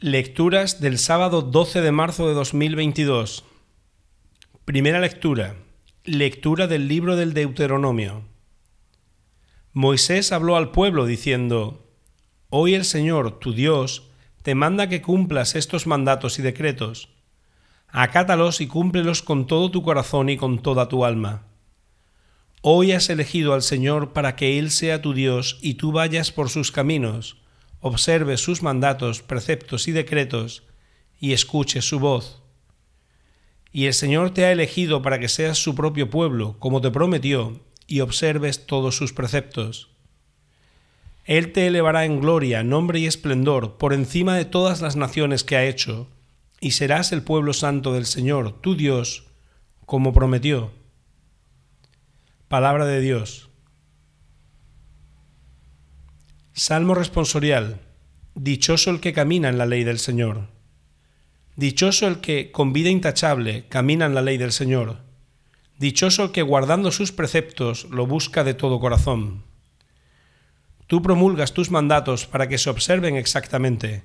Lecturas del sábado 12 de marzo de 2022. Primera lectura. Lectura del libro del Deuteronomio. Moisés habló al pueblo diciendo, Hoy el Señor, tu Dios, te manda que cumplas estos mandatos y decretos. Acátalos y cúmplelos con todo tu corazón y con toda tu alma. Hoy has elegido al Señor para que Él sea tu Dios y tú vayas por sus caminos observe sus mandatos, preceptos y decretos, y escuche su voz. Y el Señor te ha elegido para que seas su propio pueblo, como te prometió, y observes todos sus preceptos. Él te elevará en gloria, nombre y esplendor por encima de todas las naciones que ha hecho, y serás el pueblo santo del Señor, tu Dios, como prometió. Palabra de Dios. Salmo responsorial. Dichoso el que camina en la ley del Señor. Dichoso el que, con vida intachable, camina en la ley del Señor. Dichoso el que, guardando sus preceptos, lo busca de todo corazón. Tú promulgas tus mandatos para que se observen exactamente.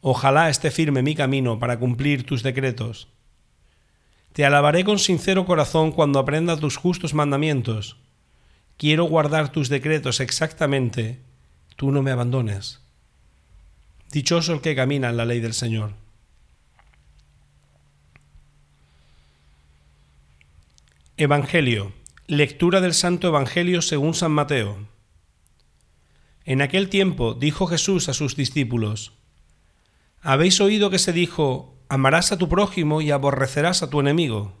Ojalá esté firme mi camino para cumplir tus decretos. Te alabaré con sincero corazón cuando aprenda tus justos mandamientos. Quiero guardar tus decretos exactamente tú no me abandones. Dichoso el que camina en la ley del Señor. Evangelio. Lectura del Santo Evangelio según San Mateo. En aquel tiempo dijo Jesús a sus discípulos, Habéis oído que se dijo, amarás a tu prójimo y aborrecerás a tu enemigo.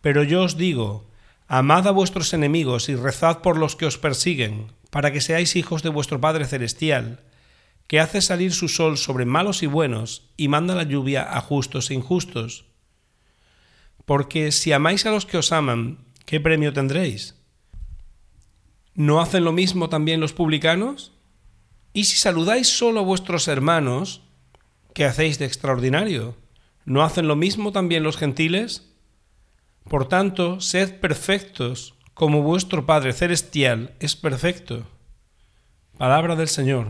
Pero yo os digo, amad a vuestros enemigos y rezad por los que os persiguen para que seáis hijos de vuestro Padre Celestial, que hace salir su sol sobre malos y buenos y manda la lluvia a justos e injustos. Porque si amáis a los que os aman, ¿qué premio tendréis? ¿No hacen lo mismo también los publicanos? Y si saludáis solo a vuestros hermanos, ¿qué hacéis de extraordinario? ¿No hacen lo mismo también los gentiles? Por tanto, sed perfectos como vuestro Padre Celestial es perfecto. Palabra del Señor.